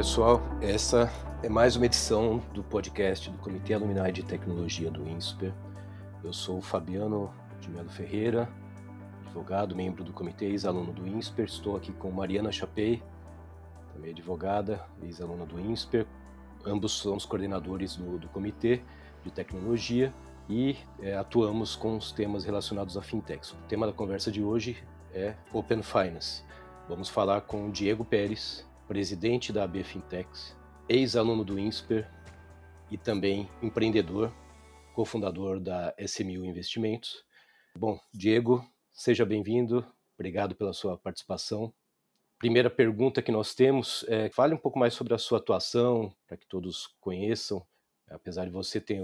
pessoal, essa é mais uma edição do podcast do Comitê Alumni de Tecnologia do INSPER. Eu sou o Fabiano de Melo Ferreira, advogado, membro do comitê, ex-aluno do INSPER. Estou aqui com Mariana Chapei, também advogada, ex-aluna do INSPER. Ambos somos coordenadores do, do comitê de tecnologia e é, atuamos com os temas relacionados a fintechs. O tema da conversa de hoje é Open Finance. Vamos falar com Diego Pérez, presidente da AB ex-aluno do INSPER e também empreendedor, cofundador da SMU Investimentos. Bom, Diego, seja bem-vindo. Obrigado pela sua participação. Primeira pergunta que nós temos é: fale um pouco mais sobre a sua atuação, para que todos conheçam. Apesar de você ter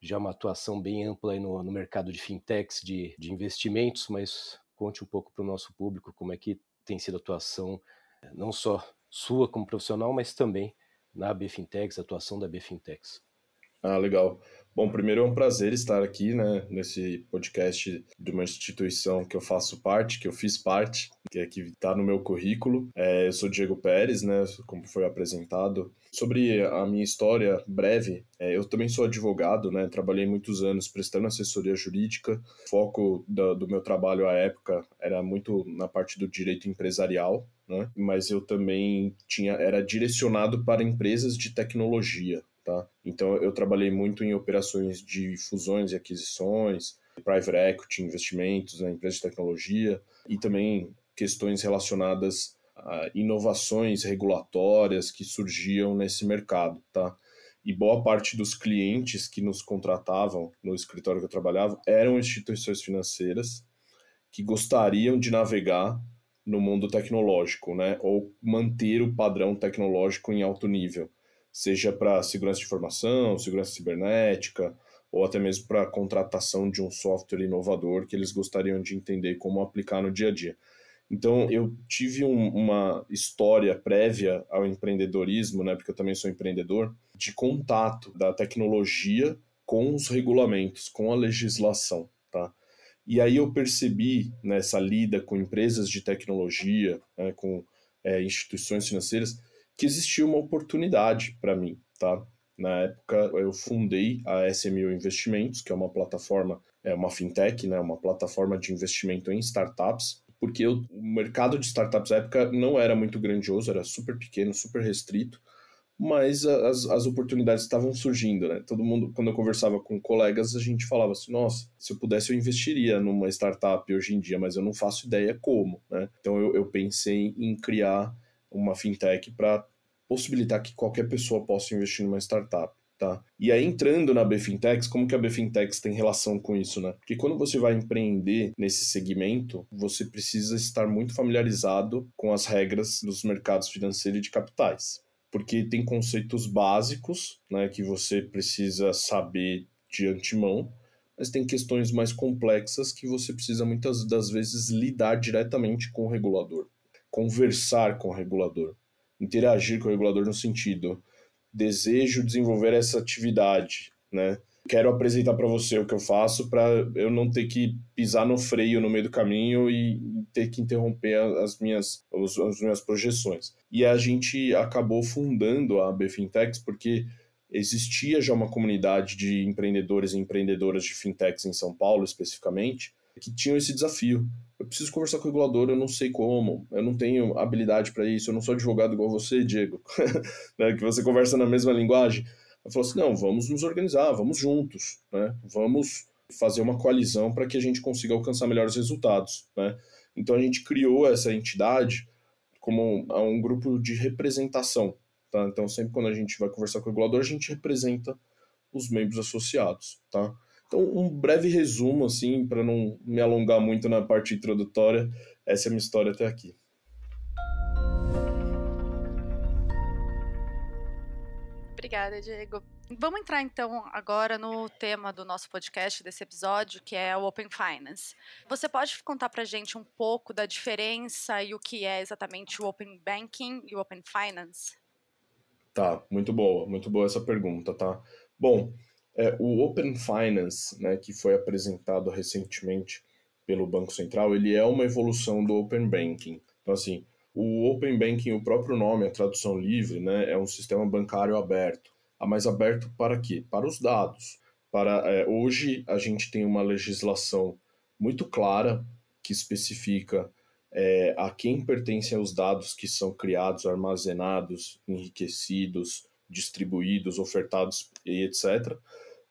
já uma atuação bem ampla no, no, mercado de fintechs, de, de investimentos, mas conte um pouco para o nosso público como é que tem sido a atuação, não só sua como profissional, mas também na BFintex, atuação da BFintex. Ah, legal. Bom, primeiro é um prazer estar aqui, né, nesse podcast de uma instituição que eu faço parte, que eu fiz parte, que aqui está no meu currículo. É, eu sou Diego Pérez, né, como foi apresentado. Sobre a minha história breve, é, eu também sou advogado, né, trabalhei muitos anos prestando assessoria jurídica. O foco do, do meu trabalho à época era muito na parte do direito empresarial, né, mas eu também tinha era direcionado para empresas de tecnologia. Tá? Então eu trabalhei muito em operações de fusões e aquisições, private equity, investimentos né, empresas de tecnologia e também questões relacionadas a inovações regulatórias que surgiam nesse mercado, tá? E boa parte dos clientes que nos contratavam no escritório que eu trabalhava eram instituições financeiras que gostariam de navegar no mundo tecnológico, né? Ou manter o padrão tecnológico em alto nível seja para segurança de informação, segurança cibernética, ou até mesmo para a contratação de um software inovador que eles gostariam de entender como aplicar no dia a dia. Então, eu tive um, uma história prévia ao empreendedorismo, né, porque eu também sou empreendedor, de contato da tecnologia com os regulamentos, com a legislação? E aí eu percebi nessa lida com empresas de tecnologia, né, com é, instituições financeiras, que existia uma oportunidade para mim, tá? Na época eu fundei a SMU Investimentos, que é uma plataforma, é uma fintech, né, uma plataforma de investimento em startups, porque eu, o mercado de startups na época não era muito grandioso, era super pequeno, super restrito, mas as, as oportunidades estavam surgindo, né? Todo mundo, quando eu conversava com colegas, a gente falava assim: nossa, se eu pudesse, eu investiria numa startup hoje em dia, mas eu não faço ideia como, né? Então eu, eu pensei em criar uma fintech para possibilitar que qualquer pessoa possa investir numa startup. Tá? E aí, entrando na BFintex, como que a BFintex tem relação com isso, né? Porque quando você vai empreender nesse segmento, você precisa estar muito familiarizado com as regras dos mercados financeiros e de capitais. Porque tem conceitos básicos, né, que você precisa saber de antemão, mas tem questões mais complexas que você precisa muitas das vezes lidar diretamente com o regulador conversar com o regulador, interagir com o regulador no sentido desejo desenvolver essa atividade, né? Quero apresentar para você o que eu faço para eu não ter que pisar no freio no meio do caminho e ter que interromper as minhas, as minhas projeções. E a gente acabou fundando a BFintex porque existia já uma comunidade de empreendedores e empreendedoras de fintechs em São Paulo, especificamente, que tinham esse desafio eu preciso conversar com o regulador, eu não sei como, eu não tenho habilidade para isso, eu não sou advogado igual você, Diego, né, que você conversa na mesma linguagem. Falou assim: não, vamos nos organizar, vamos juntos, né, vamos fazer uma coalizão para que a gente consiga alcançar melhores resultados. Né. Então a gente criou essa entidade como um grupo de representação. Tá? Então sempre quando a gente vai conversar com o regulador, a gente representa os membros associados. Tá? Então, um breve resumo, assim, para não me alongar muito na parte introdutória, essa é a minha história até aqui. Obrigada, Diego. Vamos entrar então agora no tema do nosso podcast desse episódio, que é o Open Finance. Você pode contar para gente um pouco da diferença e o que é exatamente o Open Banking e o Open Finance? Tá, muito boa, muito boa essa pergunta, tá? Bom, é, o Open Finance, né, que foi apresentado recentemente pelo Banco Central, ele é uma evolução do Open Banking. Então, assim, O Open Banking, o próprio nome, a tradução livre, né, é um sistema bancário aberto. Ah, mas aberto para quê? Para os dados. Para é, hoje a gente tem uma legislação muito clara que especifica é, a quem pertencem os dados que são criados, armazenados, enriquecidos, distribuídos, ofertados e etc.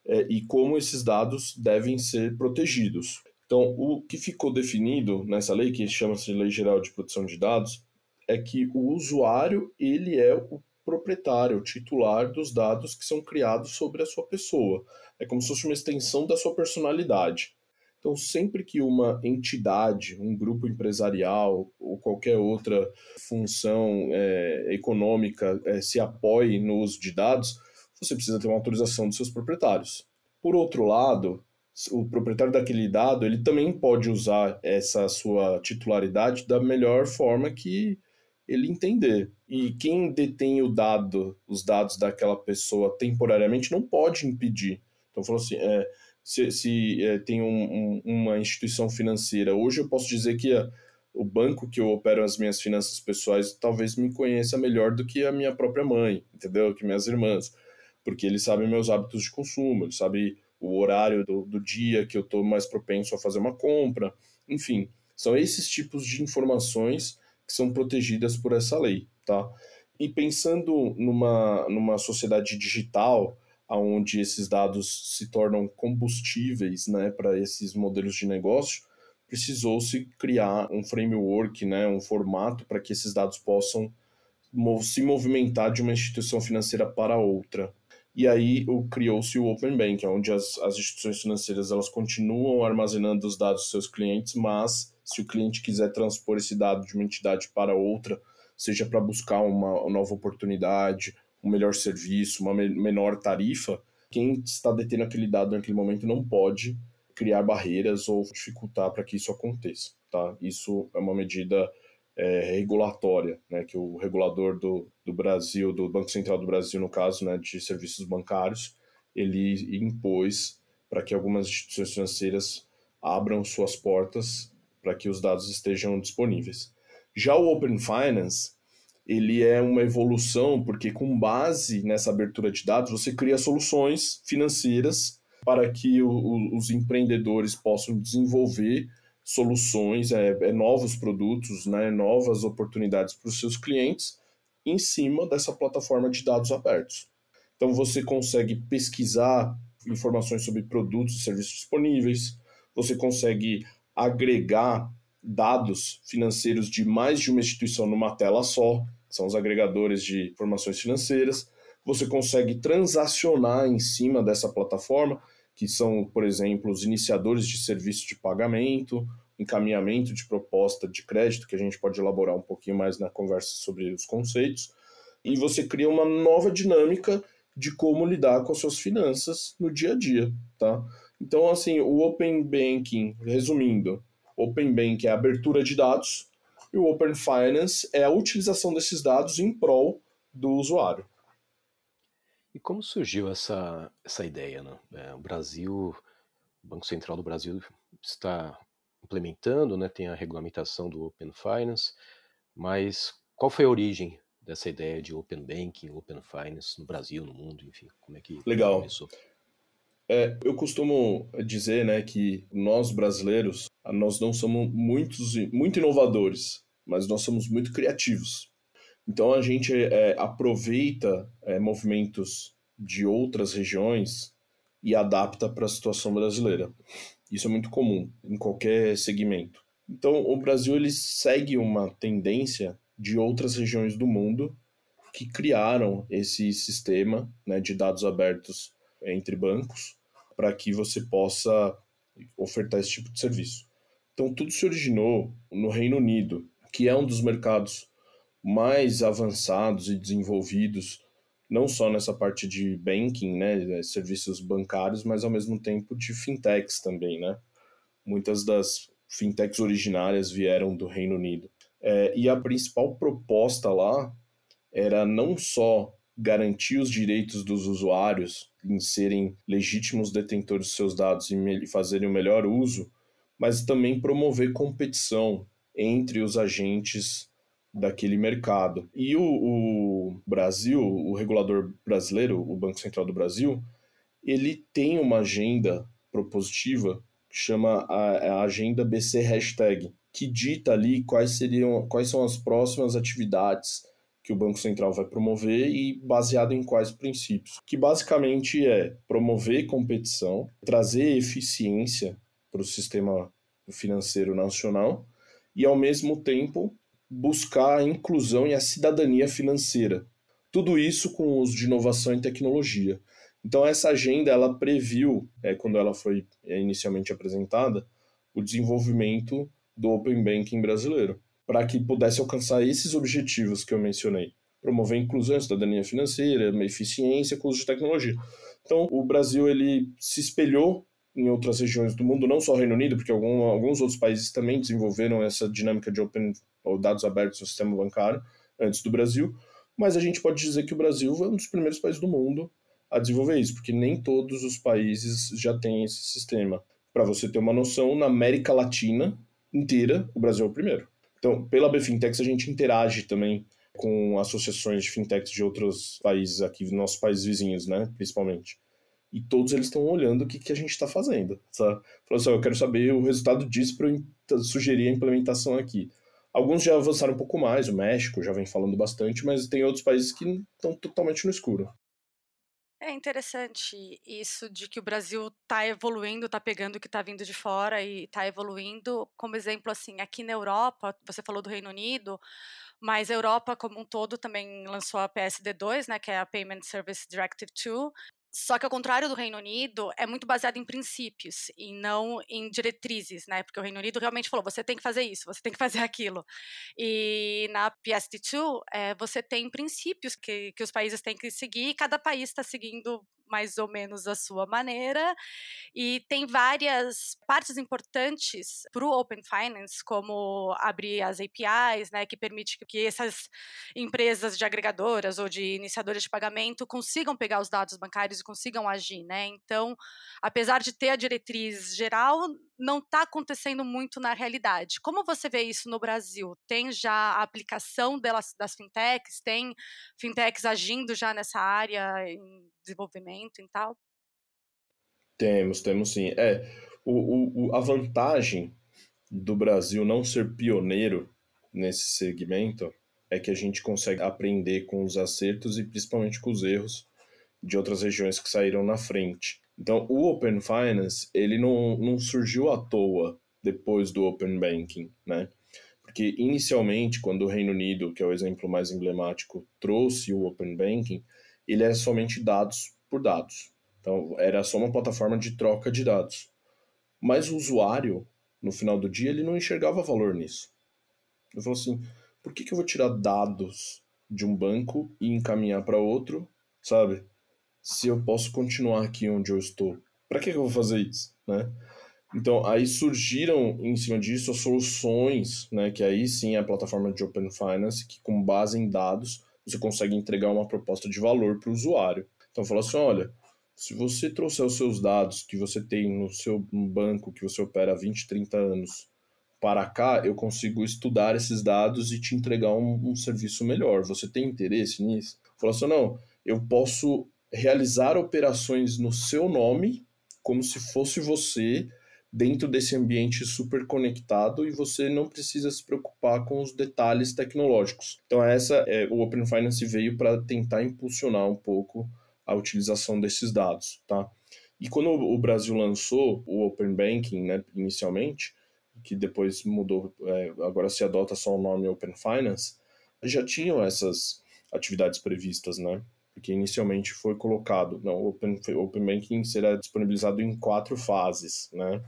É, e como esses dados devem ser protegidos. Então, o que ficou definido nessa lei, que chama-se Lei Geral de Proteção de Dados, é que o usuário ele é o proprietário, o titular dos dados que são criados sobre a sua pessoa. É como se fosse uma extensão da sua personalidade. Então, sempre que uma entidade, um grupo empresarial ou qualquer outra função é, econômica é, se apoie no uso de dados, você precisa ter uma autorização dos seus proprietários. Por outro lado, o proprietário daquele dado ele também pode usar essa sua titularidade da melhor forma que ele entender. E quem detém o dado, os dados daquela pessoa temporariamente, não pode impedir. Então, falou assim, é, se, se é, tem um, um, uma instituição financeira, hoje eu posso dizer que a, o banco que eu opero as minhas finanças pessoais talvez me conheça melhor do que a minha própria mãe, entendeu? Que minhas irmãs. Porque ele sabe meus hábitos de consumo, ele sabe o horário do, do dia que eu estou mais propenso a fazer uma compra. Enfim, são esses tipos de informações que são protegidas por essa lei, tá? E pensando numa, numa sociedade digital, onde esses dados se tornam combustíveis né, para esses modelos de negócio, precisou-se criar um framework, né, um formato para que esses dados possam se movimentar de uma instituição financeira para outra. E aí criou-se o Open Bank, onde as, as instituições financeiras elas continuam armazenando os dados dos seus clientes, mas se o cliente quiser transpor esse dado de uma entidade para outra, seja para buscar uma nova oportunidade, um melhor serviço, uma menor tarifa, quem está detendo aquele dado naquele momento não pode criar barreiras ou dificultar para que isso aconteça. Tá? Isso é uma medida é, regulatória, né, que o regulador do, do Brasil, do Banco Central do Brasil, no caso, né, de serviços bancários, ele impôs para que algumas instituições financeiras abram suas portas para que os dados estejam disponíveis. Já o Open Finance, ele é uma evolução, porque com base nessa abertura de dados, você cria soluções financeiras para que o, o, os empreendedores possam desenvolver soluções, é, é novos produtos, né, novas oportunidades para os seus clientes em cima dessa plataforma de dados abertos. Então você consegue pesquisar informações sobre produtos e serviços disponíveis, você consegue agregar dados financeiros de mais de uma instituição numa tela só, são os agregadores de informações financeiras. Você consegue transacionar em cima dessa plataforma, que são, por exemplo, os iniciadores de serviço de pagamento, encaminhamento de proposta de crédito, que a gente pode elaborar um pouquinho mais na conversa sobre os conceitos. E você cria uma nova dinâmica de como lidar com as suas finanças no dia a dia, tá? Então, assim, o Open Banking, resumindo, Open Banking é a abertura de dados e o Open Finance é a utilização desses dados em prol do usuário. E como surgiu essa, essa ideia? Né? É, o Brasil, o Banco Central do Brasil está implementando, né, tem a regulamentação do Open Finance, mas qual foi a origem dessa ideia de Open Banking, Open Finance no Brasil, no mundo, enfim, como é que Legal. começou? É, eu costumo dizer né, que nós brasileiros nós não somos muitos, muito inovadores, mas nós somos muito criativos. Então a gente é, aproveita é, movimentos de outras regiões e adapta para a situação brasileira. Isso é muito comum em qualquer segmento. Então o Brasil ele segue uma tendência de outras regiões do mundo que criaram esse sistema né, de dados abertos entre bancos para que você possa ofertar esse tipo de serviço. Então, tudo se originou no Reino Unido, que é um dos mercados mais avançados e desenvolvidos, não só nessa parte de banking, né, serviços bancários, mas ao mesmo tempo de fintechs também, né? Muitas das fintechs originárias vieram do Reino Unido. É, e a principal proposta lá era não só garantir os direitos dos usuários em serem legítimos detentores dos seus dados e fazerem o melhor uso, mas também promover competição entre os agentes daquele mercado. E o, o Brasil, o regulador brasileiro, o Banco Central do Brasil, ele tem uma agenda propositiva que chama a, a agenda BC hashtag, que dita ali quais seriam quais são as próximas atividades que o Banco Central vai promover e baseado em quais princípios. Que basicamente é promover competição, trazer eficiência para o sistema financeiro nacional e, ao mesmo tempo, buscar a inclusão e a cidadania financeira. Tudo isso com o uso de inovação e tecnologia. Então, essa agenda ela previu, é, quando ela foi é, inicialmente apresentada, o desenvolvimento do Open Banking brasileiro para que pudesse alcançar esses objetivos que eu mencionei. Promover inclusão, cidadania financeira, eficiência com uso de tecnologia. Então, o Brasil ele se espelhou em outras regiões do mundo, não só o Reino Unido, porque algum, alguns outros países também desenvolveram essa dinâmica de open ou dados abertos no sistema bancário antes do Brasil, mas a gente pode dizer que o Brasil é um dos primeiros países do mundo a desenvolver isso, porque nem todos os países já têm esse sistema. Para você ter uma noção, na América Latina inteira, o Brasil é o primeiro. Então, pela BFintex, a gente interage também com associações de fintechs de outros países aqui, nossos países vizinhos, né, principalmente. E todos eles estão olhando o que, que a gente está fazendo, sabe? Falando assim, eu quero saber o resultado disso para eu sugerir a implementação aqui. Alguns já avançaram um pouco mais, o México já vem falando bastante, mas tem outros países que estão totalmente no escuro. É interessante isso de que o Brasil está evoluindo, está pegando o que está vindo de fora e está evoluindo. Como exemplo, assim, aqui na Europa, você falou do Reino Unido, mas a Europa como um todo também lançou a PSD2, né, que é a Payment Service Directive 2, só que ao contrário do Reino Unido, é muito baseado em princípios e não em diretrizes, né? Porque o Reino Unido realmente falou: você tem que fazer isso, você tem que fazer aquilo. E na PSD2, é, você tem princípios que, que os países têm que seguir e cada país está seguindo mais ou menos a sua maneira. E tem várias partes importantes para o Open Finance, como abrir as APIs, né, que permite que essas empresas de agregadoras ou de iniciadoras de pagamento consigam pegar os dados bancários e consigam agir. Né? Então, apesar de ter a diretriz geral, não está acontecendo muito na realidade. Como você vê isso no Brasil? Tem já a aplicação delas, das fintechs? Tem fintechs agindo já nessa área em desenvolvimento e tal? Temos, temos sim. É, o, o, a vantagem do Brasil não ser pioneiro nesse segmento é que a gente consegue aprender com os acertos e principalmente com os erros de outras regiões que saíram na frente. Então, o Open Finance, ele não, não surgiu à toa depois do Open Banking, né? Porque inicialmente, quando o Reino Unido, que é o exemplo mais emblemático, trouxe o Open Banking, ele era somente dados por dados. Então, era só uma plataforma de troca de dados. Mas o usuário, no final do dia, ele não enxergava valor nisso. Ele falou assim: por que, que eu vou tirar dados de um banco e encaminhar para outro, sabe? Se eu posso continuar aqui onde eu estou. Para que, que eu vou fazer isso, né? Então, aí surgiram em cima disso as soluções, né, que aí sim é a plataforma de Open Finance, que com base em dados você consegue entregar uma proposta de valor para o usuário. Então, fala assim: olha, se você trouxer os seus dados que você tem no seu banco, que você opera há 20, 30 anos, para cá, eu consigo estudar esses dados e te entregar um, um serviço melhor. Você tem interesse nisso? Fala assim: não, eu posso realizar operações no seu nome, como se fosse você dentro desse ambiente super conectado e você não precisa se preocupar com os detalhes tecnológicos. Então essa é, o Open Finance veio para tentar impulsionar um pouco a utilização desses dados, tá? E quando o Brasil lançou o Open Banking, né, inicialmente, que depois mudou, é, agora se adota só o nome Open Finance, já tinham essas atividades previstas, né? Porque inicialmente foi colocado, não, o Open, Open Banking será disponibilizado em quatro fases, né?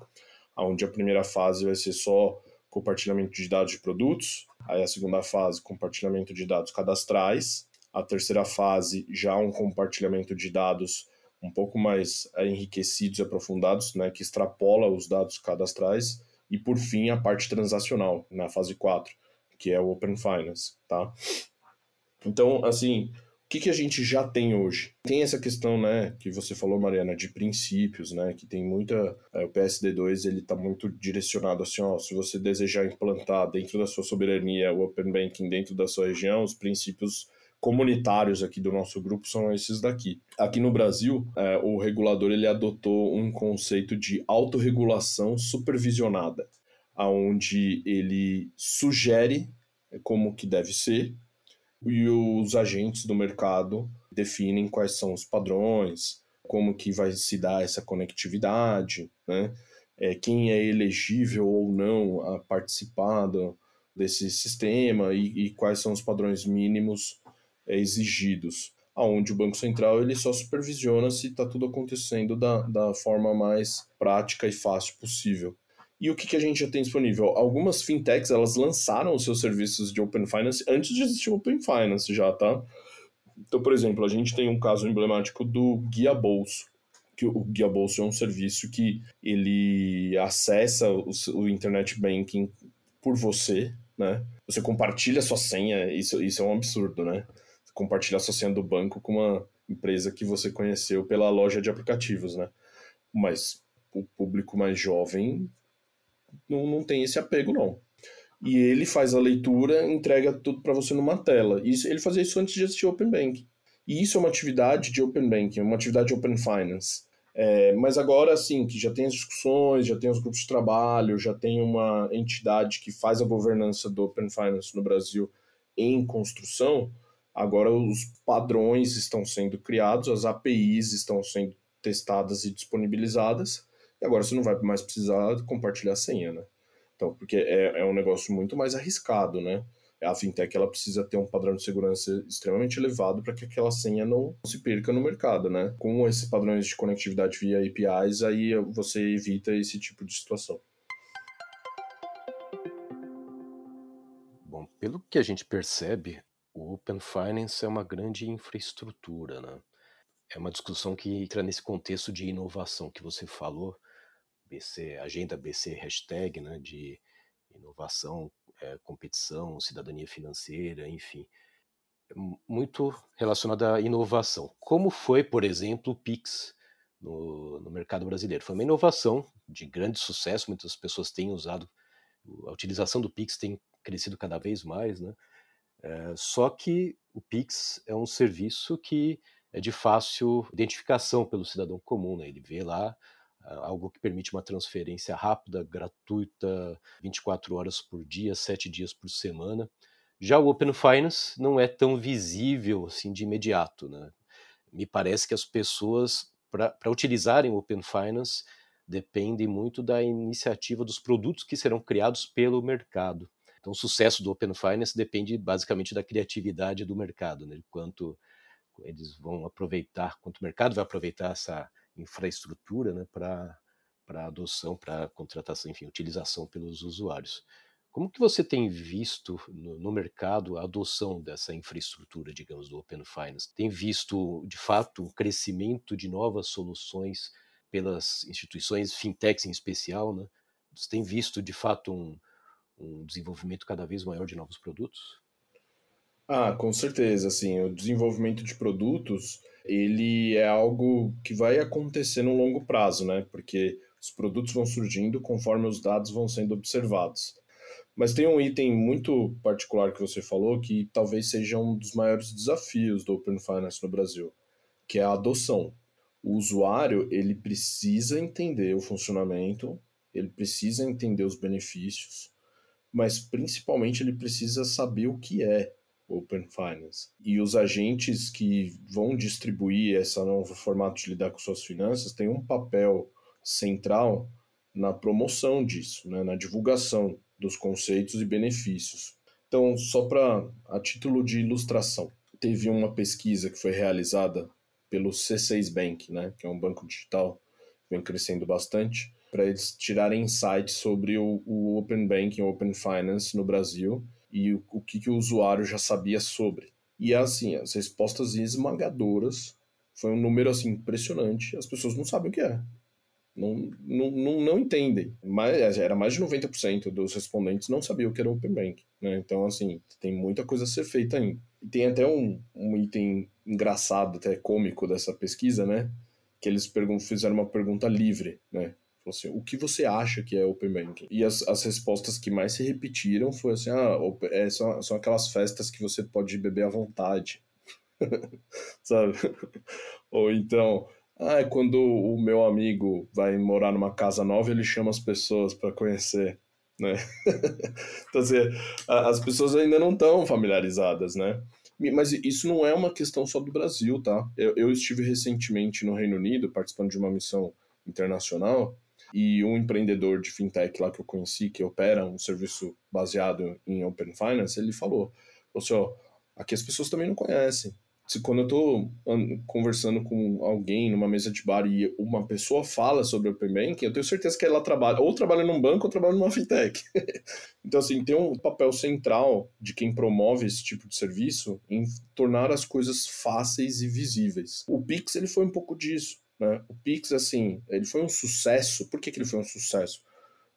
Onde a primeira fase vai ser só compartilhamento de dados de produtos, aí a segunda fase, compartilhamento de dados cadastrais, a terceira fase, já um compartilhamento de dados um pouco mais é, enriquecidos e aprofundados, né, que extrapola os dados cadastrais, e por fim a parte transacional, na fase 4, que é o Open Finance, tá? Então, assim, que, que a gente já tem hoje? Tem essa questão, né, que você falou, Mariana, de princípios, né, que tem muita... É, o PSD2, ele está muito direcionado assim, ó, se você desejar implantar dentro da sua soberania o Open Banking dentro da sua região, os princípios comunitários aqui do nosso grupo são esses daqui. Aqui no Brasil, é, o regulador ele adotou um conceito de autorregulação supervisionada, aonde ele sugere como que deve ser, e os agentes do mercado definem quais são os padrões, como que vai se dar essa conectividade, né? É, quem é elegível ou não a participar do, desse sistema e, e, quais são os padrões mínimos é, exigidos. Aonde o Banco Central ele só supervisiona se está tudo acontecendo da, da forma mais prática e fácil possível. E o que, que a gente já tem disponível? Algumas fintechs, elas lançaram os seus serviços de Open Finance antes de existir o Open Finance já, tá? Então, por exemplo, a gente tem um caso emblemático do Guia Bolso, que o Guia Bolso é um serviço que ele acessa o, o Internet Banking por você, né? Você compartilha sua senha, isso, isso é um absurdo, né? Você compartilha sua senha do banco com uma empresa que você conheceu pela loja de aplicativos, né? Mas o público mais jovem não, não tem esse apego, não. E ele faz a leitura, entrega tudo para você numa tela. Isso, ele fazia isso antes de existir Open Bank. E isso é uma atividade de Open Banking, uma atividade de Open Finance. É, mas agora, assim, que já tem as discussões, já tem os grupos de trabalho, já tem uma entidade que faz a governança do Open Finance no Brasil em construção, agora os padrões estão sendo criados, as APIs estão sendo testadas e disponibilizadas, e agora você não vai mais precisar compartilhar a senha, né? Então, porque é, é um negócio muito mais arriscado, né? A fintech ela precisa ter um padrão de segurança extremamente elevado para que aquela senha não se perca no mercado, né? Com esses padrões de conectividade via APIs, aí você evita esse tipo de situação. Bom, pelo que a gente percebe, o Open Finance é uma grande infraestrutura, né? É uma discussão que entra nesse contexto de inovação que você falou, BC, agenda BC hashtag, né, de inovação, é, competição, cidadania financeira, enfim, muito relacionada à inovação. Como foi, por exemplo, o Pix no, no mercado brasileiro? Foi uma inovação de grande sucesso, muitas pessoas têm usado, a utilização do Pix tem crescido cada vez mais, né? É, só que o Pix é um serviço que é de fácil identificação pelo cidadão comum, né? Ele vê lá algo que permite uma transferência rápida, gratuita, 24 horas por dia, 7 dias por semana. Já o Open Finance não é tão visível assim de imediato. Né? Me parece que as pessoas, para utilizarem o Open Finance, dependem muito da iniciativa dos produtos que serão criados pelo mercado. Então, o sucesso do Open Finance depende basicamente da criatividade do mercado, né? quanto eles vão aproveitar, quanto o mercado vai aproveitar essa infraestrutura né, para adoção, para contratação, enfim, utilização pelos usuários. Como que você tem visto no, no, mercado a adoção dessa infraestrutura, digamos, do Open Finance? Tem visto, de fato, um crescimento de novas soluções pelas instituições, fintechs em especial, né? Você tem visto, de fato, um, um desenvolvimento cada vez maior de novos produtos? Ah, com certeza, assim, o desenvolvimento de produtos, ele é algo que vai acontecer no longo prazo, né? Porque os produtos vão surgindo conforme os dados vão sendo observados. Mas tem um item muito particular que você falou que talvez seja um dos maiores desafios do Open Finance no Brasil, que é a adoção. O usuário, ele precisa entender o funcionamento, ele precisa entender os benefícios, mas principalmente ele precisa saber o que é Open Finance. E os agentes que vão distribuir esse novo formato de lidar com suas finanças têm um papel central na promoção disso, né, na divulgação dos conceitos e benefícios. Então, só para a título de ilustração, teve uma pesquisa que foi realizada pelo C6 Bank, né, que é um banco digital que vem crescendo bastante, para eles tirarem insights sobre o, o Open Banking, Open Finance no Brasil e o, o que, que o usuário já sabia sobre. E assim, as respostas esmagadoras foi um número assim impressionante. As pessoas não sabem o que é. Não, não, não, não entendem. Mas era mais de 90% dos respondentes não sabiam o que era Open Bank. Né? Então, assim, tem muita coisa a ser feita ainda. tem até um, um item engraçado, até cômico dessa pesquisa, né? Que eles fizeram uma pergunta livre, né? Assim, o que você acha que é Open Banking? E as, as respostas que mais se repetiram foi assim, ah, é, são, são aquelas festas que você pode beber à vontade. Sabe? Ou então, ah, é quando o meu amigo vai morar numa casa nova, ele chama as pessoas para conhecer, né? então, assim, as pessoas ainda não estão familiarizadas, né? Mas isso não é uma questão só do Brasil, tá? Eu, eu estive recentemente no Reino Unido participando de uma missão internacional e um empreendedor de fintech lá que eu conheci, que opera um serviço baseado em Open Finance, ele falou, assim, ó, aqui as pessoas também não conhecem. Se quando eu estou conversando com alguém numa mesa de bar e uma pessoa fala sobre Open Banking, eu tenho certeza que ela trabalha, ou trabalha num banco ou trabalha numa fintech. então, assim, tem um papel central de quem promove esse tipo de serviço em tornar as coisas fáceis e visíveis. O Pix, ele foi um pouco disso. Né? O Pix, assim, ele foi um sucesso. Por que, que ele foi um sucesso?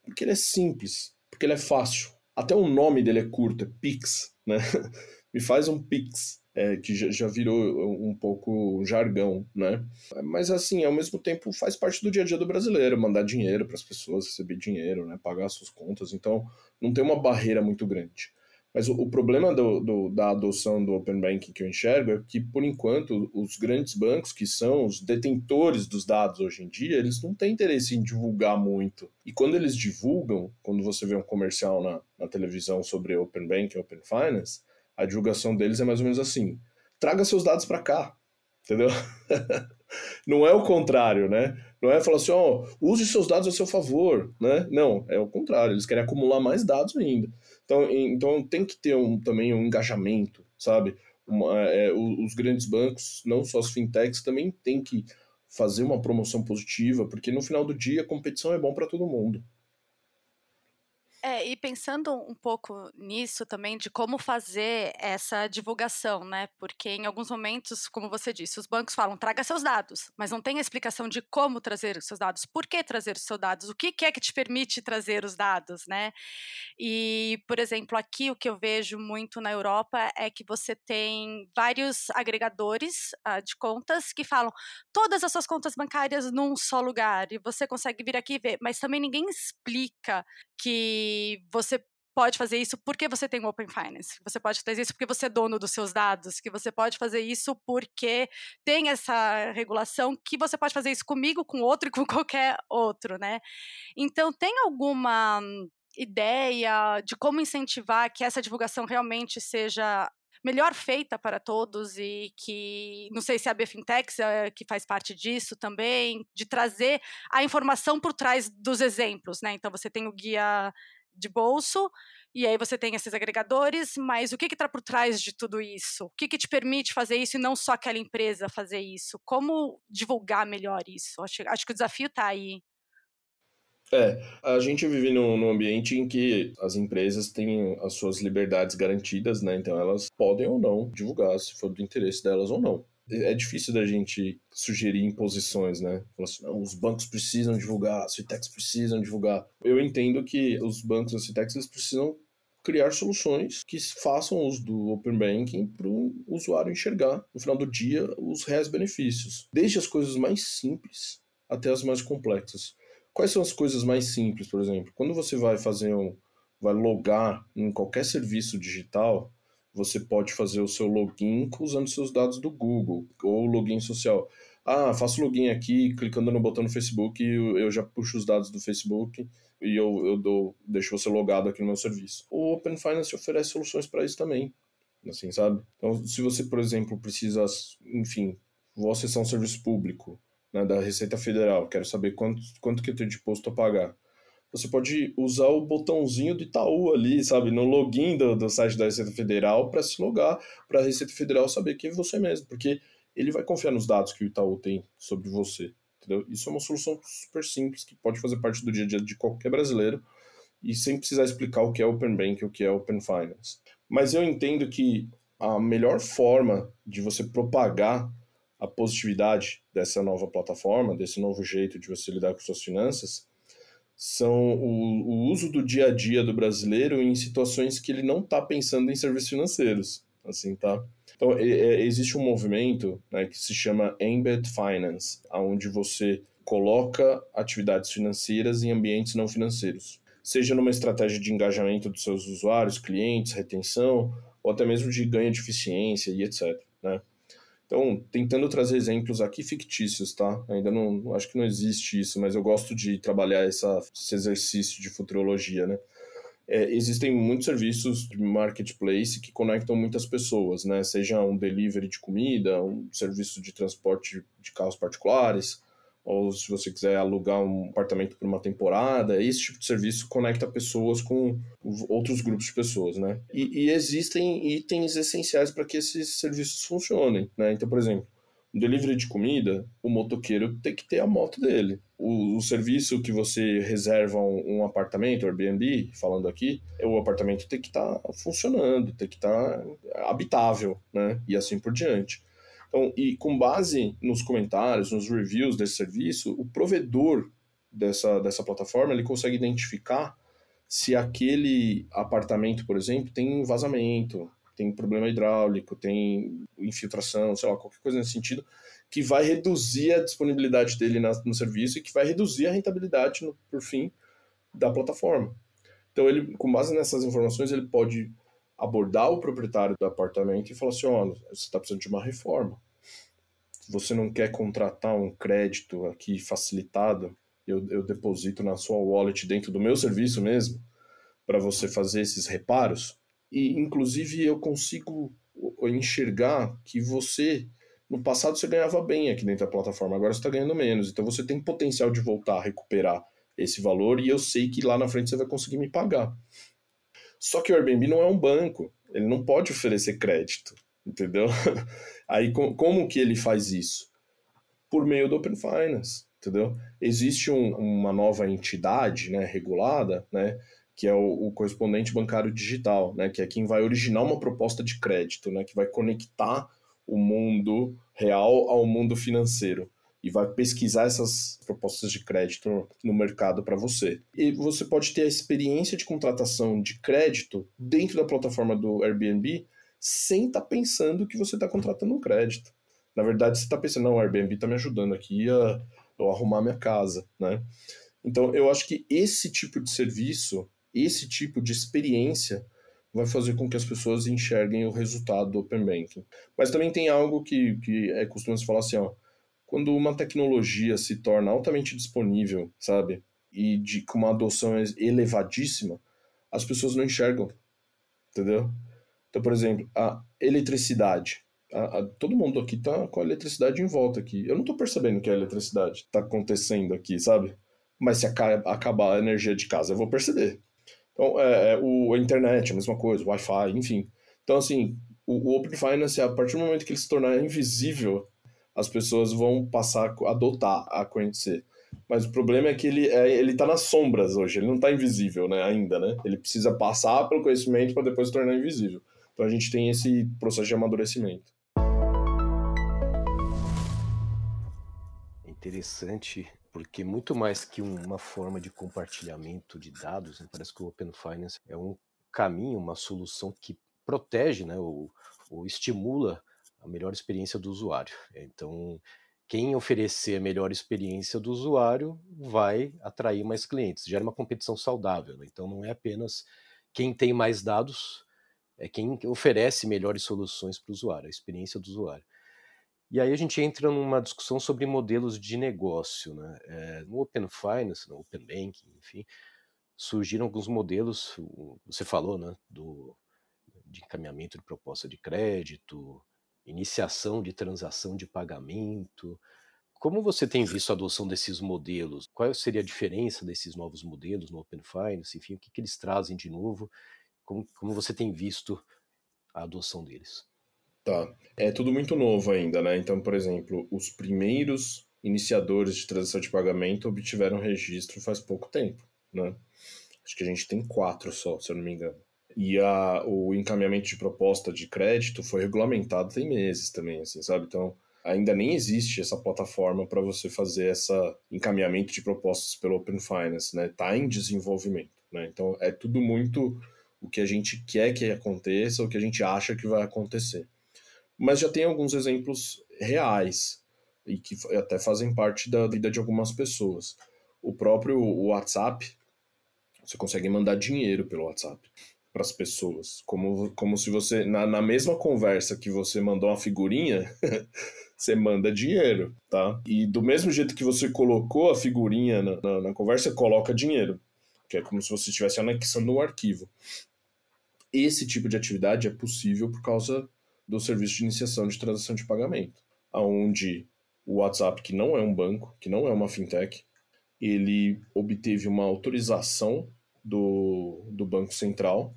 Porque ele é simples, porque ele é fácil. Até o nome dele é curto, é Pix, né? Me faz um Pix. É, que já, já, virou um pouco jargão, né? Mas assim, ao mesmo tempo faz parte do dia a dia do brasileiro, mandar dinheiro para as pessoas, receber dinheiro, né? Pagar suas contas, então não tem uma barreira muito grande. Mas o, o problema do, do, da adoção do Open Banking que eu enxergo é que, por enquanto, os grandes bancos, que são os detentores dos dados hoje em dia, eles não têm interesse em divulgar muito. E quando eles divulgam, quando você vê um comercial na, na televisão sobre Open Banking, Open Finance, a divulgação deles é mais ou menos assim: traga seus dados para cá, entendeu? não é o contrário, né? Não é falar assim, ó, oh, use seus dados a seu favor, né? Não, é o contrário, eles querem acumular mais dados ainda. Então, então tem que ter um, também um engajamento, sabe? Uma, é, os grandes bancos, não só as fintechs, também tem que fazer uma promoção positiva, porque no final do dia a competição é bom para todo mundo. É, e pensando um pouco nisso também, de como fazer essa divulgação, né? Porque em alguns momentos, como você disse, os bancos falam, traga seus dados, mas não tem a explicação de como trazer os seus dados, por que trazer os seus dados, o que é que te permite trazer os dados, né? E, por exemplo, aqui o que eu vejo muito na Europa é que você tem vários agregadores uh, de contas que falam todas as suas contas bancárias num só lugar, e você consegue vir aqui e ver, mas também ninguém explica que você pode fazer isso porque você tem Open Finance, você pode fazer isso porque você é dono dos seus dados, que você pode fazer isso porque tem essa regulação, que você pode fazer isso comigo, com outro e com qualquer outro, né? Então, tem alguma ideia de como incentivar que essa divulgação realmente seja melhor feita para todos e que não sei se a Bfintex é, que faz parte disso também, de trazer a informação por trás dos exemplos, né? Então você tem o guia de bolso e aí você tem esses agregadores, mas o que está por trás de tudo isso? O que, que te permite fazer isso e não só aquela empresa fazer isso? Como divulgar melhor isso? Acho, acho que o desafio está aí. É, a gente vive num, num, ambiente em que as empresas têm as suas liberdades garantidas, né? Então elas podem ou não divulgar, se for do interesse delas ou não. É difícil da gente sugerir imposições, né? Assim, não, os bancos precisam divulgar, as fintechs precisam divulgar. Eu entendo que os bancos e as fintechs precisam criar soluções que façam uso do Open Banking para o usuário enxergar, no final do dia, os reais benefícios. Desde as coisas mais simples até as mais complexas. Quais são as coisas mais simples, por exemplo? Quando você vai fazer um, vai logar em qualquer serviço digital, você pode fazer o seu login usando seus dados do Google ou login social. Ah, faço login aqui, clicando no botão no Facebook, eu já puxo os dados do Facebook e eu, eu dou, deixo você logado aqui no meu serviço. O Open Finance oferece soluções para isso também, assim, sabe? Então, se você, por exemplo, precisa, enfim, vou acessar um serviço público, né, da Receita Federal, quero saber quanto, quanto que eu tenho de imposto a pagar. Você pode usar o botãozinho do Itaú ali, sabe, no login do, do site da Receita Federal para se logar, para a Receita Federal saber que é você mesmo, porque ele vai confiar nos dados que o Itaú tem sobre você. Entendeu? Isso é uma solução super simples que pode fazer parte do dia a dia de qualquer brasileiro e sem precisar explicar o que é Open Bank e o que é Open Finance. Mas eu entendo que a melhor forma de você propagar a positividade dessa nova plataforma, desse novo jeito de você lidar com suas finanças, são o, o uso do dia a dia do brasileiro em situações que ele não está pensando em serviços financeiros. assim, tá? Então, existe um movimento né, que se chama Embed Finance, onde você coloca atividades financeiras em ambientes não financeiros. Seja numa estratégia de engajamento dos seus usuários, clientes, retenção, ou até mesmo de ganho de eficiência e etc. Né? Então, tentando trazer exemplos aqui fictícios, tá? Ainda não, acho que não existe isso, mas eu gosto de trabalhar essa, esse exercício de futurologia, né? É, existem muitos serviços de marketplace que conectam muitas pessoas, né? Seja um delivery de comida, um serviço de transporte de carros particulares, ou se você quiser alugar um apartamento por uma temporada, esse tipo de serviço conecta pessoas com outros grupos de pessoas, né? E, e existem itens essenciais para que esses serviços funcionem, né? Então, por exemplo, um delivery de comida, o motoqueiro tem que ter a moto dele. O, o serviço que você reserva um, um, apartamento, Airbnb, falando aqui, o apartamento tem que estar tá funcionando, tem que estar tá habitável, né? E assim por diante. Então, e com base nos comentários, nos reviews desse serviço, o provedor dessa, dessa plataforma ele consegue identificar se aquele apartamento, por exemplo, tem vazamento, tem problema hidráulico, tem infiltração, sei lá, qualquer coisa nesse sentido, que vai reduzir a disponibilidade dele na, no serviço e que vai reduzir a rentabilidade, no, por fim, da plataforma. Então, ele, com base nessas informações, ele pode abordar o proprietário do apartamento e falar assim: olha, você está precisando de uma reforma. Você não quer contratar um crédito aqui facilitado? Eu, eu deposito na sua wallet dentro do meu serviço mesmo para você fazer esses reparos. E, inclusive, eu consigo enxergar que você, no passado, você ganhava bem aqui dentro da plataforma, agora você está ganhando menos. Então, você tem potencial de voltar a recuperar esse valor e eu sei que lá na frente você vai conseguir me pagar. Só que o Airbnb não é um banco, ele não pode oferecer crédito, entendeu? Aí como que ele faz isso? Por meio do Open Finance, entendeu? Existe um, uma nova entidade, né, regulada, né, que é o, o, correspondente bancário digital, né, que é quem vai originar uma proposta de crédito, né, que vai conectar o mundo real ao mundo financeiro e vai pesquisar essas propostas de crédito no mercado para você. E você pode ter a experiência de contratação de crédito dentro da plataforma do Airbnb sem estar tá pensando que você está contratando um crédito. Na verdade, você está pensando, não, o Airbnb está me ajudando aqui a eu arrumar minha casa, né? Então, eu acho que esse tipo de serviço, esse tipo de experiência vai fazer com que as pessoas enxerguem o resultado do Open Banking. Mas também tem algo que, que é costuma se falar assim, ó, quando uma tecnologia se torna altamente disponível, sabe, e de, com uma adoção elevadíssima, as pessoas não enxergam, entendeu? Então, por exemplo, a eletricidade. A, a, todo mundo aqui tá com a eletricidade em volta aqui. Eu não tô percebendo que a eletricidade tá acontecendo aqui, sabe? Mas se acabar a energia de casa, eu vou perceber. Então, é, é, o, a internet, a mesma coisa, o Wi-Fi, enfim. Então, assim, o, o Open Finance, a partir do momento que ele se tornar invisível as pessoas vão passar a adotar, a conhecer. Mas o problema é que ele é, ele tá nas sombras hoje, ele não está invisível, né, ainda, né? Ele precisa passar pelo conhecimento para depois se tornar invisível. Então a gente tem esse processo de amadurecimento. Interessante, porque muito mais que uma forma de compartilhamento de dados, né, parece que o Open Finance é um caminho, uma solução que protege, né, ou, ou estimula a melhor experiência do usuário. Então, quem oferecer a melhor experiência do usuário vai atrair mais clientes. Gera uma competição saudável. Né? Então, não é apenas quem tem mais dados, é quem oferece melhores soluções para o usuário, a experiência do usuário. E aí a gente entra numa discussão sobre modelos de negócio. Né? É, no Open Finance, no Open Banking, enfim, surgiram alguns modelos, você falou, né, do, de encaminhamento de proposta de crédito, iniciação de transação de pagamento. Como você tem visto a adoção desses modelos? Qual seria a diferença desses novos modelos no Open Finance? Enfim, o que, que eles trazem de novo? Como, como você tem visto a adoção deles? Tá. É tudo muito novo ainda, né? Então, por exemplo, os primeiros iniciadores de transação de pagamento obtiveram registro faz pouco tempo, né? Acho que a gente tem quatro só, se eu não me engano. E a, o encaminhamento de proposta de crédito foi regulamentado tem meses também, assim, sabe? Então, ainda nem existe essa plataforma para você fazer essa encaminhamento de propostas pelo Open Finance, né? Está em desenvolvimento, né? Então, é tudo muito o que a gente quer que aconteça, o que a gente acha que vai acontecer. Mas já tem alguns exemplos reais e que até fazem parte da vida de algumas pessoas. O próprio WhatsApp, você consegue mandar dinheiro pelo WhatsApp para as pessoas, como, como se você na, na mesma conversa que você mandou uma figurinha, você manda dinheiro, tá? E do mesmo jeito que você colocou a figurinha na, na, na conversa, coloca dinheiro, que é como se você estivesse anexando um arquivo. Esse tipo de atividade é possível por causa do serviço de iniciação de transação de pagamento, aonde o WhatsApp, que não é um banco, que não é uma fintech, ele obteve uma autorização do, do Banco Central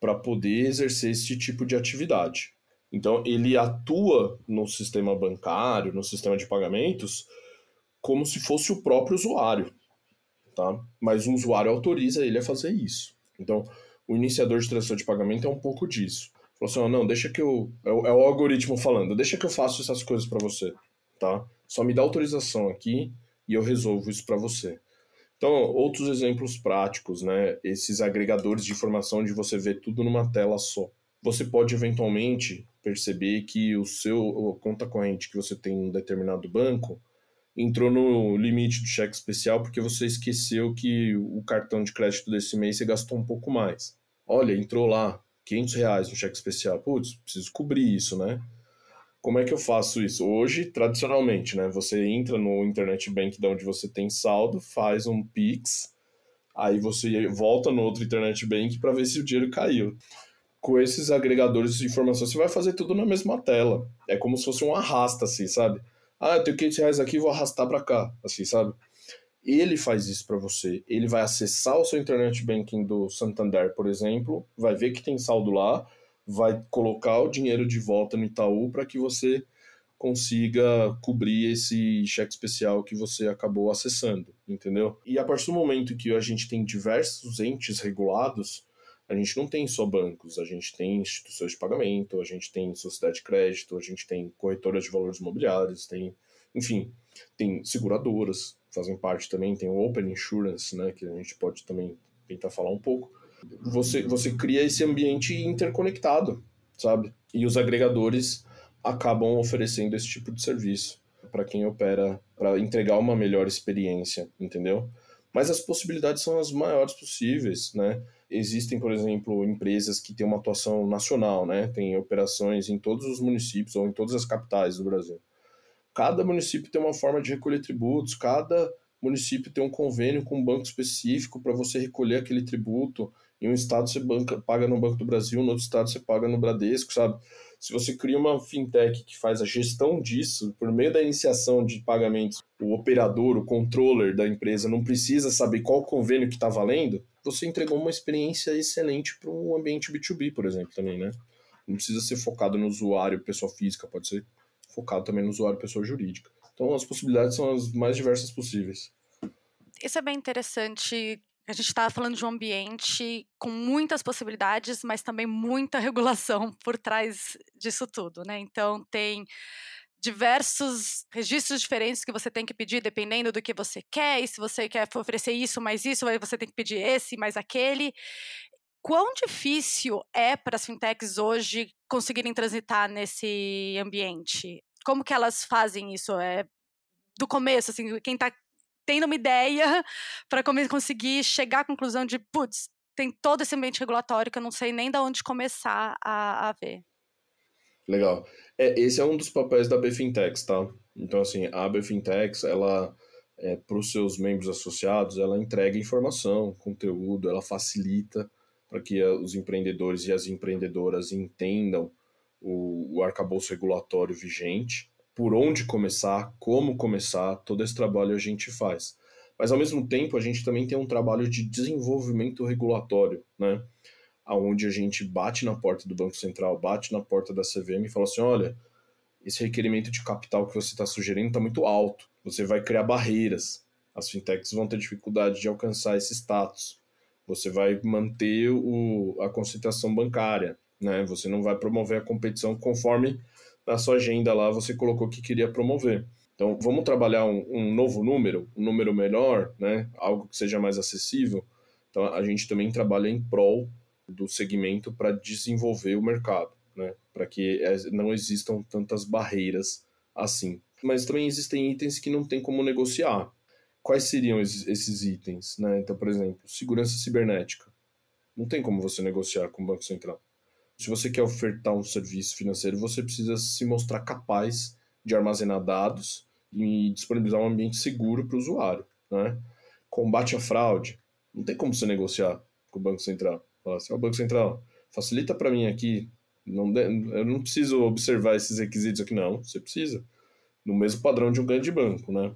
para poder exercer esse tipo de atividade. Então, ele atua no sistema bancário, no sistema de pagamentos, como se fosse o próprio usuário, tá? Mas o usuário autoriza ele a fazer isso. Então, o iniciador de transação de pagamento é um pouco disso. Falou assim, não, deixa que eu... É o, é o algoritmo falando, deixa que eu faça essas coisas para você, tá? Só me dá autorização aqui e eu resolvo isso para você. Então, outros exemplos práticos, né? Esses agregadores de informação onde você vê tudo numa tela só. Você pode eventualmente perceber que o seu a conta corrente que você tem em um determinado banco entrou no limite do cheque especial porque você esqueceu que o cartão de crédito desse mês você gastou um pouco mais. Olha, entrou lá 500 reais no cheque especial. Putz, preciso cobrir isso, né? Como é que eu faço isso? Hoje, tradicionalmente, né? Você entra no internet bank de onde você tem saldo, faz um Pix, aí você volta no outro internet bank para ver se o dinheiro caiu. Com esses agregadores de informação, você vai fazer tudo na mesma tela. É como se fosse um arrasta, assim, sabe? Ah, eu tenho 500 reais aqui, vou arrastar para cá, assim, sabe? Ele faz isso para você. Ele vai acessar o seu internet banking do Santander, por exemplo, vai ver que tem saldo lá, vai colocar o dinheiro de volta no Itaú para que você consiga cobrir esse cheque especial que você acabou acessando, entendeu? E a partir do momento que a gente tem diversos entes regulados, a gente não tem só bancos, a gente tem instituições de pagamento, a gente tem sociedade de crédito, a gente tem corretoras de valores imobiliários, tem, enfim, tem seguradoras, fazem parte também, tem o Open Insurance, né, que a gente pode também tentar falar um pouco você, você cria esse ambiente interconectado, sabe? E os agregadores acabam oferecendo esse tipo de serviço para quem opera, para entregar uma melhor experiência, entendeu? Mas as possibilidades são as maiores possíveis, né? Existem, por exemplo, empresas que têm uma atuação nacional, né? Tem operações em todos os municípios ou em todas as capitais do Brasil. Cada município tem uma forma de recolher tributos, cada município tem um convênio com um banco específico para você recolher aquele tributo. Em um estado você banca, paga no Banco do Brasil, no outro estado você paga no Bradesco, sabe? Se você cria uma fintech que faz a gestão disso, por meio da iniciação de pagamentos, o operador, o controller da empresa não precisa saber qual convênio que está valendo, você entregou uma experiência excelente para um ambiente B2B, por exemplo, também, né? Não precisa ser focado no usuário pessoa física, pode ser focado também no usuário pessoa jurídica. Então as possibilidades são as mais diversas possíveis. Isso é bem interessante a gente está falando de um ambiente com muitas possibilidades, mas também muita regulação por trás disso tudo, né? Então tem diversos registros diferentes que você tem que pedir dependendo do que você quer, e se você quer oferecer isso mais isso, você tem que pedir esse mais aquele. Quão difícil é para as fintechs hoje conseguirem transitar nesse ambiente? Como que elas fazem isso? É do começo, assim, quem está tendo uma ideia para conseguir chegar à conclusão de, putz, tem todo esse ambiente regulatório que eu não sei nem de onde começar a, a ver. Legal. É, esse é um dos papéis da BFintex, tá? Então, assim, a BFintex, ela, é, para os seus membros associados, ela entrega informação, conteúdo, ela facilita para que os empreendedores e as empreendedoras entendam o, o arcabouço regulatório vigente por onde começar, como começar, todo esse trabalho a gente faz. Mas ao mesmo tempo a gente também tem um trabalho de desenvolvimento regulatório, né? Onde a gente bate na porta do Banco Central, bate na porta da CVM e fala assim: olha, esse requerimento de capital que você está sugerindo está muito alto, você vai criar barreiras, as fintechs vão ter dificuldade de alcançar esse status, você vai manter o, a concentração bancária, né? você não vai promover a competição conforme na sua agenda lá você colocou que queria promover. Então, vamos trabalhar um, um, novo número, um número melhor, né? algo que seja mais acessível. Então, a gente também trabalha em prol do segmento para desenvolver o mercado, né? Para que é, não existam tantas barreiras assim. Mas também existem itens que não tem como negociar. Quais seriam esses itens? Né? Então, por exemplo, segurança cibernética. Não tem como você negociar com o Banco Central. Se você quer ofertar um serviço financeiro, você precisa se mostrar capaz de armazenar dados e disponibilizar um ambiente seguro para o usuário. Né? Combate à fraude. Não tem como você negociar com o Banco Central. Falar assim, oh, Banco Central, facilita para mim aqui. Não de... Eu não preciso observar esses requisitos aqui, não. Você precisa. No mesmo padrão de um grande banco, né?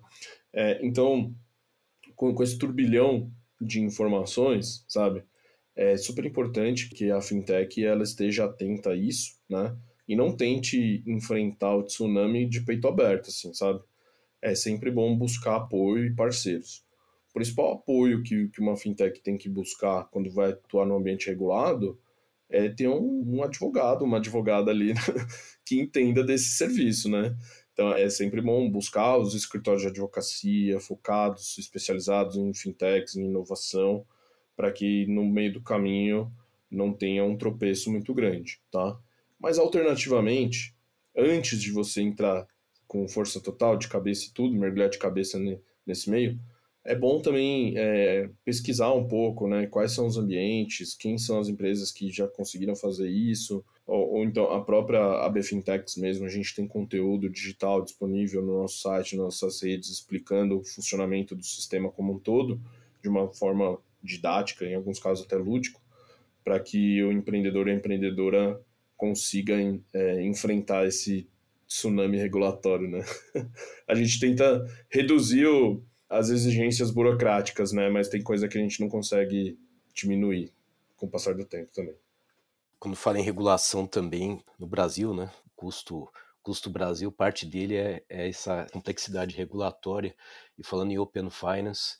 É, então, com, com esse turbilhão de informações, sabe? É super importante que a fintech ela esteja atenta a isso, né? E não tente enfrentar o tsunami de peito aberto, assim, sabe? É sempre bom buscar apoio e parceiros. O principal apoio que, que uma fintech tem que buscar quando vai atuar no ambiente regulado é ter um, um advogado, uma advogada ali que entenda desse serviço, né? Então é sempre bom buscar os escritórios de advocacia focados, especializados em fintechs, em inovação, para que no meio do caminho não tenha um tropeço muito grande, tá? Mas alternativamente, antes de você entrar com força total, de cabeça e tudo, mergulhar de cabeça nesse meio, é bom também é, pesquisar um pouco, né? Quais são os ambientes, quem são as empresas que já conseguiram fazer isso, ou, ou então a própria AB Fintechs mesmo. A gente tem conteúdo digital disponível no nosso site, nas nossas redes, explicando o funcionamento do sistema como um todo, de uma forma didática, em alguns casos até lúdico, para que o empreendedor e a empreendedora consigam é, enfrentar esse tsunami regulatório, né? a gente tenta reduzir o as exigências burocráticas, né? Mas tem coisa que a gente não consegue diminuir com o passar do tempo também. Quando fala em regulação também no Brasil, né? Custo custo Brasil, parte dele é, é, essa complexidade regulatória. E falando em Open Finance,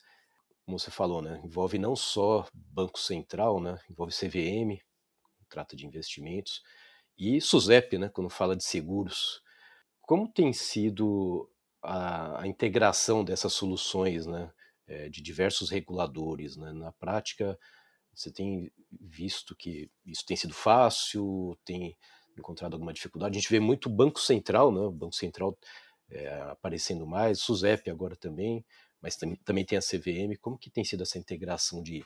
como você falou, né? Envolve não só Banco Central, né? Envolve CVM, trata de investimentos, e SUSEP, né? Quando fala de seguros. Como tem sido a, a integração dessas soluções, né, é, de diversos reguladores, né, na prática você tem visto que isso tem sido fácil, tem encontrado alguma dificuldade. A gente vê muito Banco Central, né, Banco Central é, aparecendo mais, SUSEP agora também, mas também, também tem a CVM. Como que tem sido essa integração de,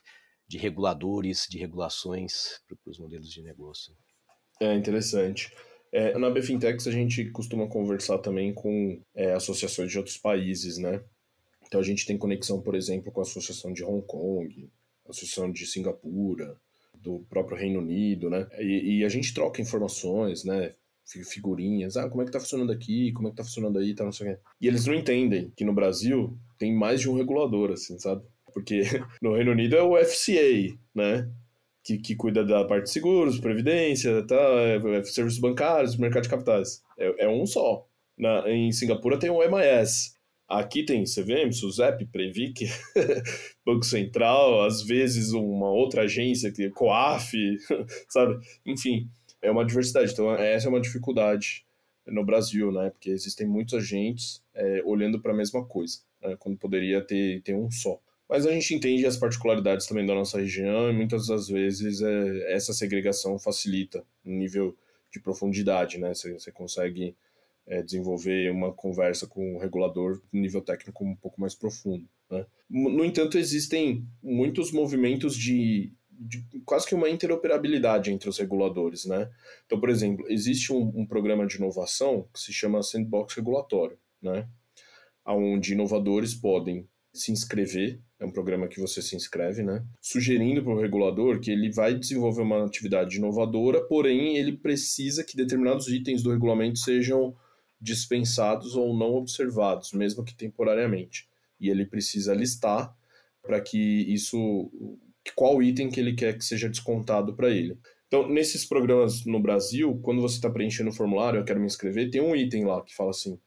de reguladores, de regulações para os modelos de negócio? É interessante. É, na BFintex a gente costuma conversar também com é, associações de outros países, né? Então a gente tem conexão, por exemplo, com a Associação de Hong Kong, Associação de Singapura, do próprio Reino Unido, né? E, e, a gente troca informações, né? Figurinhas, ah, como é que tá funcionando aqui, como é que tá funcionando aí, tá, não sei o quê. E eles não entendem que no Brasil tem mais de um regulador, assim, sabe? Porque no Reino Unido é o FCA, né? que, que cuida da parte de seguros, previdência, tá, é, é, serviços bancários, mercado de capitais. É, é um só. Na, em Singapura tem o MIS. Aqui tem CVM, SUSEP, Previc, Banco Central, às vezes uma outra agência, que COAF, sabe? Enfim, é uma diversidade. Então, essa é uma dificuldade no Brasil, né? Porque existem muitos agentes é, olhando para a mesma coisa? Quando poderia ter, ter um só. Mas a gente entende as particularidades também da nossa região e muitas das vezes é, essa segregação facilita no nível de profundidade, né? Você, você consegue é, desenvolver uma conversa com o regulador no nível técnico um pouco mais profundo. Né? No entanto, existem muitos movimentos de, de, quase que uma interoperabilidade entre os reguladores. Né? Então, por exemplo, existe um, um programa de inovação que se chama Sandbox Regulatório, né? Onde inovadores podem se inscrever, é um programa que você se inscreve, né? Sugerindo para o regulador que ele vai desenvolver uma atividade inovadora, porém ele precisa que determinados itens do regulamento sejam dispensados ou não observados, mesmo que temporariamente. E ele precisa listar para que isso qual item que ele quer que seja descontado para ele. Então, nesses programas no Brasil, quando você está preenchendo o formulário, eu quero me inscrever, tem um item lá que fala assim: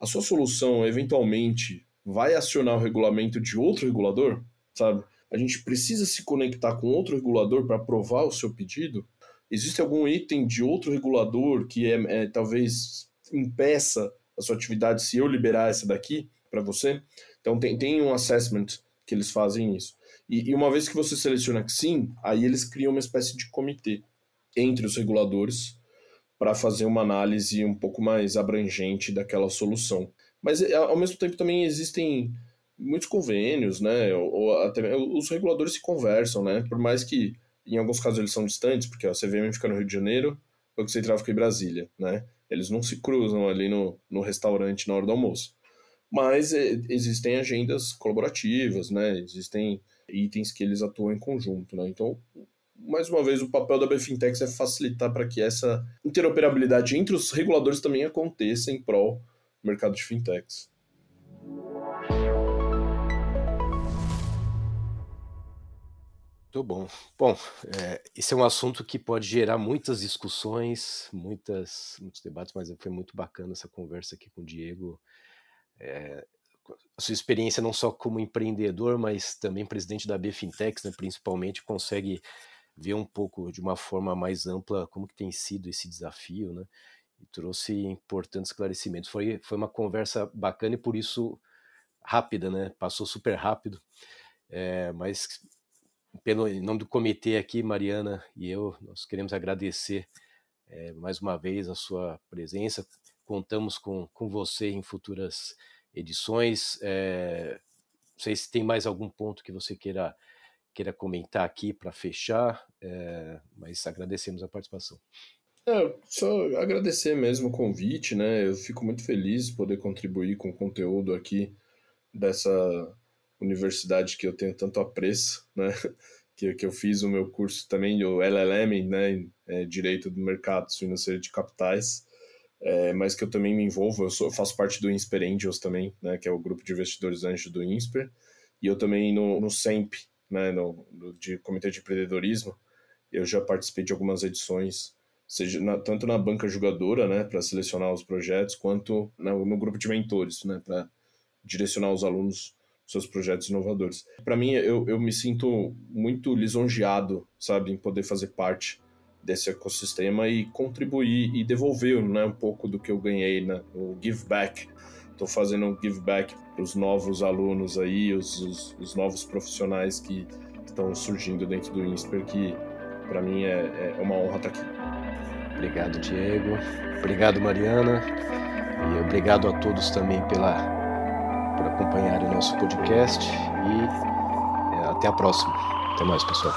a sua solução eventualmente vai acionar o regulamento de outro regulador, sabe? A gente precisa se conectar com outro regulador para aprovar o seu pedido? Existe algum item de outro regulador que é, é talvez impeça a sua atividade se eu liberar essa daqui para você? Então tem, tem um assessment que eles fazem isso. E, e uma vez que você seleciona que sim, aí eles criam uma espécie de comitê entre os reguladores para fazer uma análise um pouco mais abrangente daquela solução. Mas é, ao mesmo tempo também existem muitos convênios, né? Ou até os reguladores se conversam, né? Por mais que em alguns casos eles são distantes, porque a CVM fica no Rio de Janeiro, o que Central fica em Brasília, né? Eles não se cruzam ali no, no restaurante na hora do almoço. Mas é, existem agendas colaborativas, né? Existem itens que eles atuam em conjunto, né? Então, mais uma vez, o papel da BFintex é facilitar para que essa interoperabilidade entre os reguladores também aconteça em prol do mercado de fintechs. Muito bom. Bom, é, esse é um assunto que pode gerar muitas discussões, muitas, muitos debates, mas foi muito bacana essa conversa aqui com o Diego. É, a sua experiência não só como empreendedor, mas também presidente da BFintex, né, principalmente, consegue ver um pouco de uma forma mais ampla como que tem sido esse desafio, né? E trouxe importantes esclarecimentos. Foi, foi uma conversa bacana e por isso rápida, né? Passou super rápido, é, mas pelo em nome do comitê aqui, Mariana e eu, nós queremos agradecer é, mais uma vez a sua presença. Contamos com, com você em futuras edições. É, não sei se tem mais algum ponto que você queira, queira comentar aqui para fechar, é, mas agradecemos a participação. É, só agradecer mesmo o convite, né? Eu fico muito feliz de poder contribuir com o conteúdo aqui dessa universidade que eu tenho tanto apreço, né? Que, que eu fiz o meu curso também, o LLM, né? É, Direito do Mercado Financeiro de Capitais é, mas que eu também me envolvo. Eu, sou, eu, faço parte do Insper Angels também, né, que é o grupo de investidores anjos do Insper, e eu também no, no SEMP, né, no, no de Comitê de Empreendedorismo, eu já participei de algumas edições, seja na, tanto na banca jogadora, né, para selecionar os projetos, quanto no, no grupo de mentores, né, para direcionar os alunos seus projetos inovadores. Para mim, eu, eu me sinto muito lisonjeado, sabe, em poder fazer parte desse ecossistema e contribuir e devolver né, um pouco do que eu ganhei né, give back. Estou fazendo um give back para os novos alunos aí, os, os, os, novos profissionais que estão surgindo dentro do INSPER, que para mim é, é uma honra estar aqui. Obrigado, Diego. Obrigado, Mariana. E obrigado a todos também pela, por acompanhar o nosso podcast. E é, até a próxima. Até mais, pessoal.